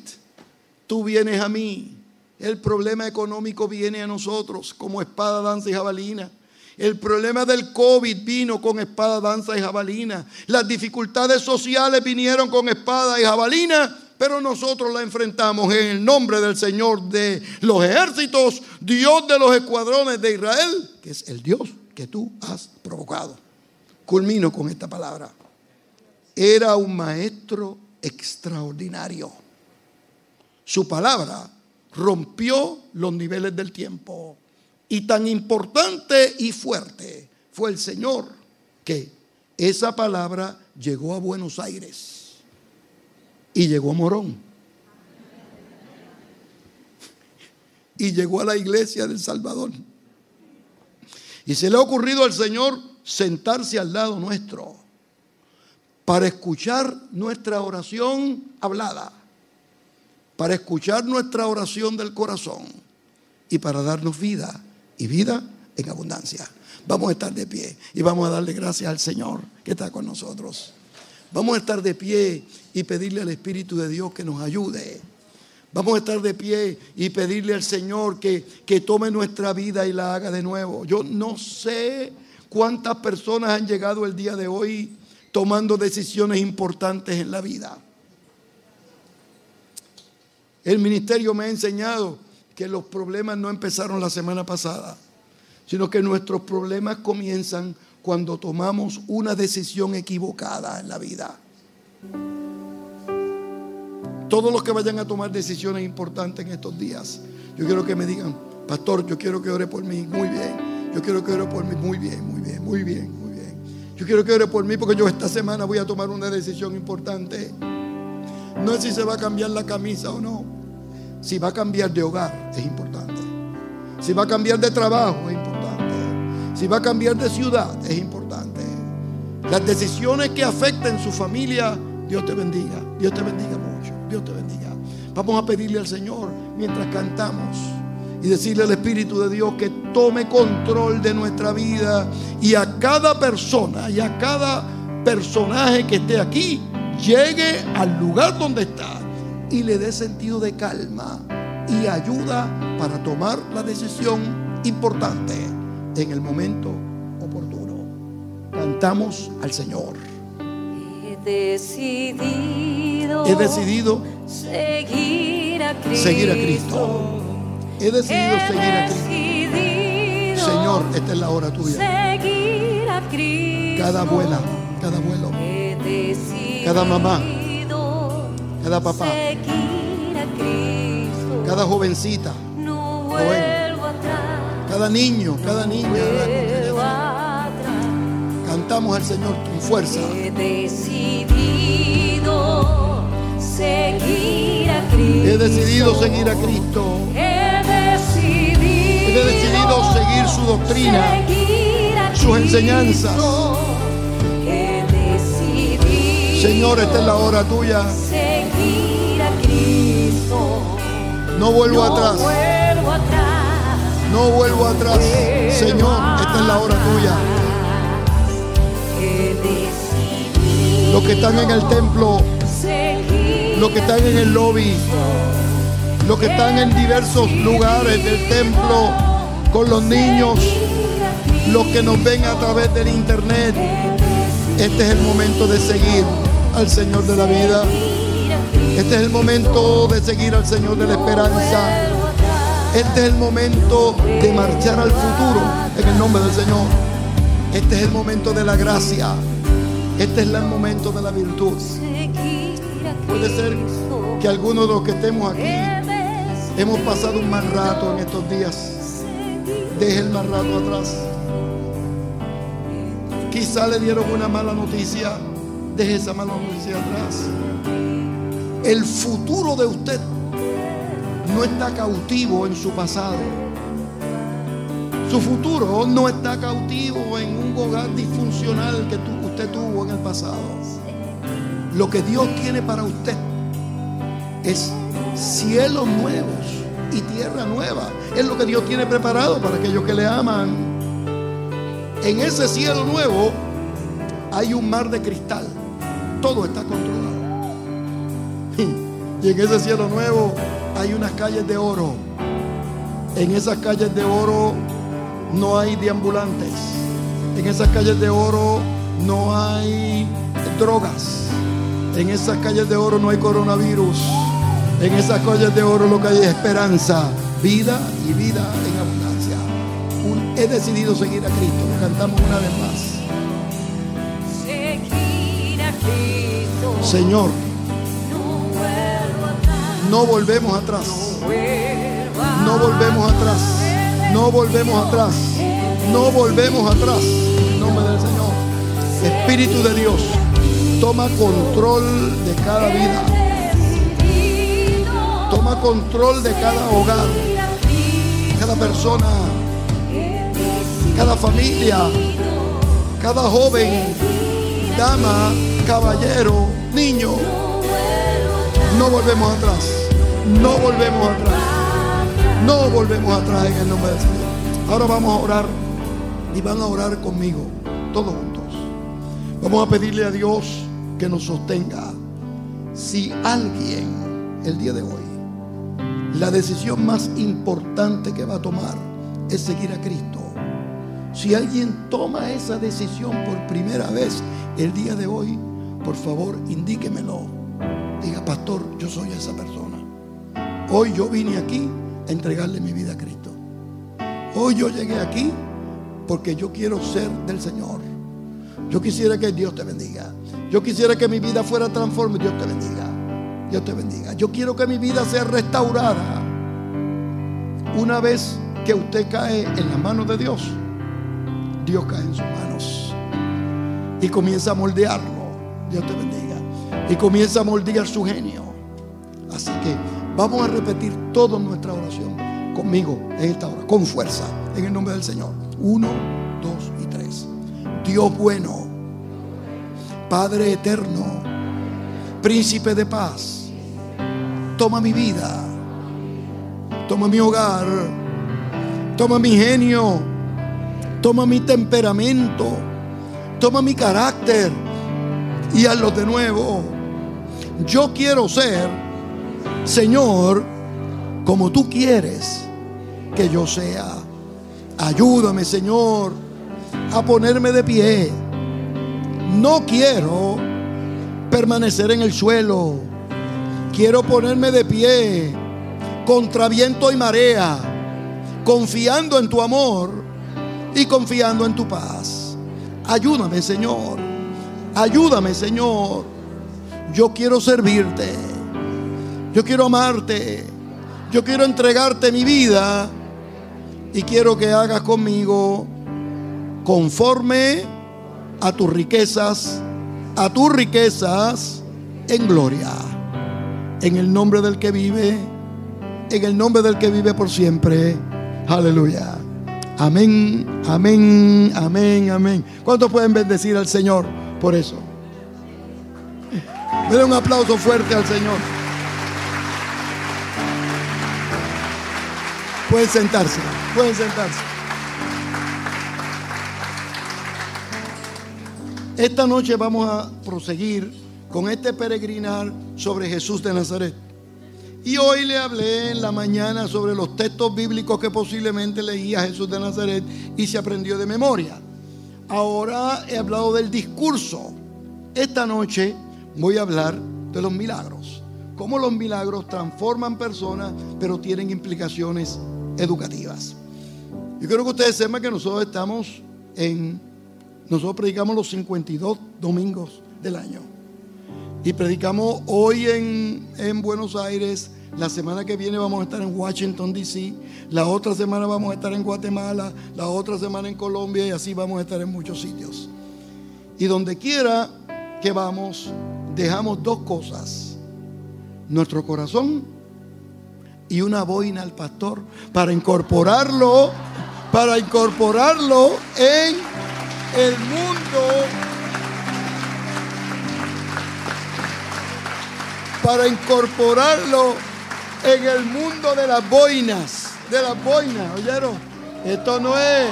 tú vienes a mí, el problema económico viene a nosotros como espada, danza y jabalina. El problema del COVID vino con espada, danza y jabalina. Las dificultades sociales vinieron con espada y jabalina pero nosotros la enfrentamos en el nombre del Señor de los ejércitos, Dios de los escuadrones de Israel, que es el Dios que tú has provocado. Culmino con esta palabra. Era un maestro extraordinario. Su palabra rompió los niveles del tiempo. Y tan importante y fuerte fue el Señor que esa palabra llegó a Buenos Aires y llegó a Morón. Y llegó a la iglesia del Salvador. Y se le ha ocurrido al Señor sentarse al lado nuestro para escuchar nuestra oración hablada, para escuchar nuestra oración del corazón y para darnos vida y vida en abundancia. Vamos a estar de pie y vamos a darle gracias al Señor que está con nosotros. Vamos a estar de pie y pedirle al Espíritu de Dios que nos ayude. Vamos a estar de pie y pedirle al Señor que, que tome nuestra vida y la haga de nuevo. Yo no sé cuántas personas han llegado el día de hoy tomando decisiones importantes en la vida. El ministerio me ha enseñado que los problemas no empezaron la semana pasada, sino que nuestros problemas comienzan cuando tomamos una decisión equivocada en la vida. Todos los que vayan a tomar decisiones importantes en estos días, yo quiero que me digan, pastor, yo quiero que ore por mí, muy bien. Yo quiero que ore por mí, muy bien, muy bien, muy bien, muy bien. Yo quiero que ore por mí porque yo esta semana voy a tomar una decisión importante. No es si se va a cambiar la camisa o no. Si va a cambiar de hogar, es importante. Si va a cambiar de trabajo, es importante. Si va a cambiar de ciudad, es importante. Las decisiones que afecten su familia, Dios te bendiga. Dios te bendiga. Dios te bendiga. Vamos a pedirle al Señor mientras cantamos y decirle al Espíritu de Dios que tome control de nuestra vida y a cada persona y a cada personaje que esté aquí llegue al lugar donde está y le dé sentido de calma y ayuda para tomar la decisión importante en el momento oportuno. Cantamos al Señor. He decidido, He decidido seguir a Cristo. seguir a Cristo. He decidido He seguir a Cristo. Señor, esta es la hora tuya. seguir a Cristo. Cada abuela, cada abuelo, Cada mamá, cada papá, seguir a Cristo. cada jovencita, no joven, cada niño, cada niña. Cantamos al Señor con fuerza. He decidido seguir a Cristo. He decidido seguir a Cristo. He decidido, He decidido seguir su doctrina, seguir sus enseñanzas. He decidido Señor, esta es la hora tuya. seguir a Cristo. No vuelvo No atrás. vuelvo atrás. No vuelvo atrás. Señor, esta es la hora tuya. Los que están en el templo, los que están en el lobby, los que están en diversos lugares del templo con los niños, los que nos ven a través del internet. Este es el momento de seguir al Señor de la vida. Este es el momento de seguir al Señor de la esperanza. Este es el momento de marchar al futuro en el nombre del Señor. Este es el momento de la gracia. Este es el momento de la virtud. Puede ser que algunos de los que estemos aquí hemos pasado un mal rato en estos días. Deje el mal rato atrás. Quizá le dieron una mala noticia. Deje esa mala noticia atrás. El futuro de usted no está cautivo en su pasado. Su futuro no está cautivo en un hogar disfuncional que tu- tuvo en el pasado. Lo que Dios tiene para usted es cielos nuevos y tierra nueva. Es lo que Dios tiene preparado para aquellos que le aman. En ese cielo nuevo hay un mar de cristal. Todo está controlado. Y en ese cielo nuevo hay unas calles de oro. En esas calles de oro no hay deambulantes. En esas calles de oro no hay drogas. En esas calles de oro no hay coronavirus. En esas calles de oro lo que hay es esperanza, vida y vida en abundancia. Un- he decidido seguir a Cristo. Cantamos una vez más. Seguir a Cristo. Señor, No vuelvo atrás. no volvemos atrás. No volvemos atrás. No volvemos atrás. No volvemos Espíritu de Dios, toma control de cada vida. Toma control de cada hogar, cada persona, cada familia, cada joven, dama, caballero, niño. No volvemos atrás. No volvemos atrás. No volvemos atrás en el nombre del Señor. Ahora vamos a orar y van a orar conmigo, todos. Vamos a pedirle a Dios que nos sostenga. Si alguien el día de hoy, la decisión más importante que va a tomar es seguir a Cristo, Si alguien toma esa decisión por primera vez el día de hoy, por favor indíquemelo. Diga, pastor, yo soy esa persona. Hoy yo vine aquí a entregarle mi vida a Cristo. Hoy yo llegué aquí porque yo quiero ser del Señor. Yo quisiera que Dios te bendiga. Yo quisiera que mi vida fuera transformada. Dios te bendiga. Dios te bendiga. Yo quiero que mi vida sea restaurada. Una vez que usted cae en las manos de Dios, Dios cae en sus manos y comienza a moldearlo. Dios te bendiga. Y comienza a moldear su genio. Así que vamos a repetir toda nuestra oración conmigo en esta hora, con fuerza, en el nombre del Señor. Uno, dos. Dios bueno, Padre eterno, príncipe de paz, toma mi vida, toma mi hogar, toma mi genio, toma mi temperamento, toma mi carácter y hazlo de nuevo. Yo quiero ser, Señor, como tú quieres que yo sea. Ayúdame, Señor, a ponerme de pie. No quiero permanecer en el suelo. Quiero ponerme de pie contra viento y marea, confiando en tu amor y confiando en tu paz. Ayúdame, Señor. Ayúdame, Señor. Yo quiero servirte. Yo quiero amarte. Yo quiero entregarte mi vida. Y quiero que hagas conmigo conforme a tus riquezas, a tus riquezas en gloria. En el nombre del que vive, en el nombre del que vive por siempre. Aleluya. Amén, amén, amén, amén. ¿Cuántos pueden bendecir al Señor por eso? Denle un aplauso fuerte al Señor. Pueden sentarse, pueden sentarse. Esta noche vamos a proseguir con este peregrinar sobre Jesús de Nazaret. Y hoy le hablé en la mañana sobre los textos bíblicos que posiblemente leía Jesús de Nazaret y se aprendió de memoria. Ahora he hablado del discurso. Esta noche voy a hablar de los milagros. Cómo los milagros transforman personas, pero tienen implicaciones educativas. Yo quiero que ustedes sepan que nosotros estamos en, nosotros predicamos los 52 domingos del año. Y predicamos hoy en, en Buenos Aires, la semana que viene vamos a estar en Washington, D.C., la otra semana vamos a estar en Guatemala, la otra semana en Colombia y así vamos a estar en muchos sitios. Y donde quiera que vamos, dejamos dos cosas, nuestro corazón y una boina al pastor para incorporarlo, para incorporarlo en el mundo, para incorporarlo en el mundo de las boinas, de las boinas, ¿oyeron? Esto no es...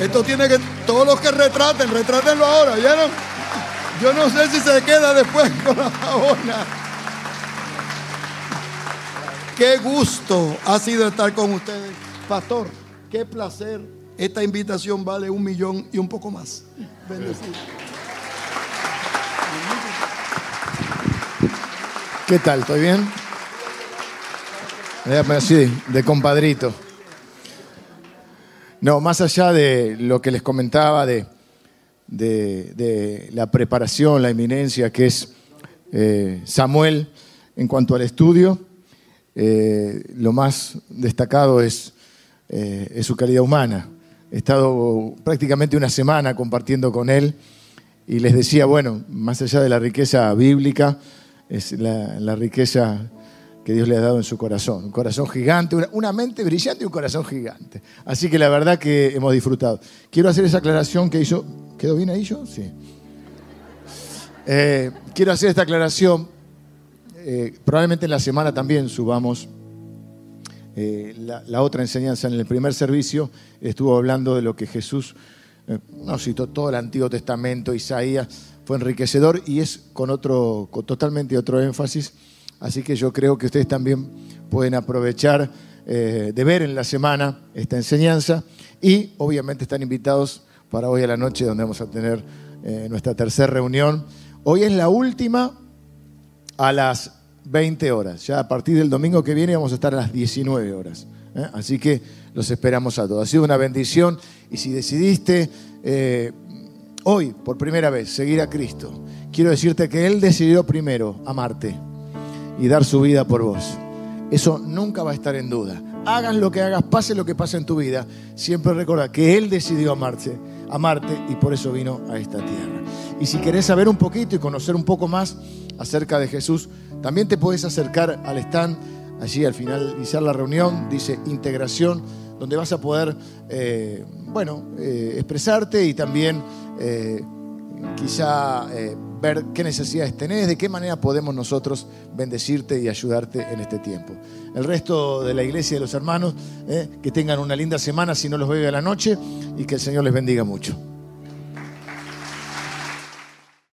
Esto tiene que, todos los que retraten, retrátenlo ahora, ¿oyeron? Yo no sé si se queda después con la boina. Qué gusto ha sido estar con ustedes. Pastor, qué placer. Esta invitación vale un millón y un poco más. Bendecido. ¿Qué tal? ¿Estoy bien? Déjame así, de compadrito. No, más allá de lo que les comentaba de la preparación, la eminencia que es eh, Samuel en cuanto al estudio, eh, lo más destacado es, eh, es su calidad humana. He estado prácticamente una semana compartiendo con él y les decía, bueno, más allá de la riqueza bíblica, es la, riqueza que Dios le ha dado en su corazón. Un corazón gigante, una, una mente brillante y un corazón gigante. Así que la verdad que hemos disfrutado. Quiero hacer esa aclaración que hizo. ¿Quedó bien ahí yo? Sí. Eh, quiero hacer esta aclaración. Eh, probablemente en la semana también subamos eh, la, otra enseñanza. En el primer servicio estuvo hablando de lo que Jesús eh, no citó todo el Antiguo Testamento, Isaías, fue enriquecedor y es con otro, con totalmente otro énfasis. Así que yo creo que ustedes también pueden aprovechar eh, de ver en la semana esta enseñanza y obviamente están invitados para hoy a la noche donde vamos a tener nuestra tercera reunión. Hoy es la última a las 20 horas. Ya a partir del domingo que viene vamos a estar a las 19 horas. ¿eh? Así que los esperamos a todos. Ha sido una bendición y si decidiste eh, hoy, por primera vez, seguir a Cristo, quiero decirte que Él decidió primero amarte y dar su vida por vos. Eso nunca va a estar en duda. Hagas lo que hagas, pase lo que pase en tu vida, siempre recuerda que Él decidió amarte, amarte y por eso vino a esta tierra. Y si querés saber un poquito y conocer un poco más acerca de Jesús, también te puedes acercar al stand, allí al finalizar la reunión, dice integración, donde vas a poder, eh, bueno, eh, expresarte y también eh, quizá ver qué necesidades tenés, de qué manera podemos nosotros bendecirte y ayudarte en este tiempo. El resto de la iglesia y de los hermanos, que tengan una linda semana si no los veo a la noche y que el Señor les bendiga mucho.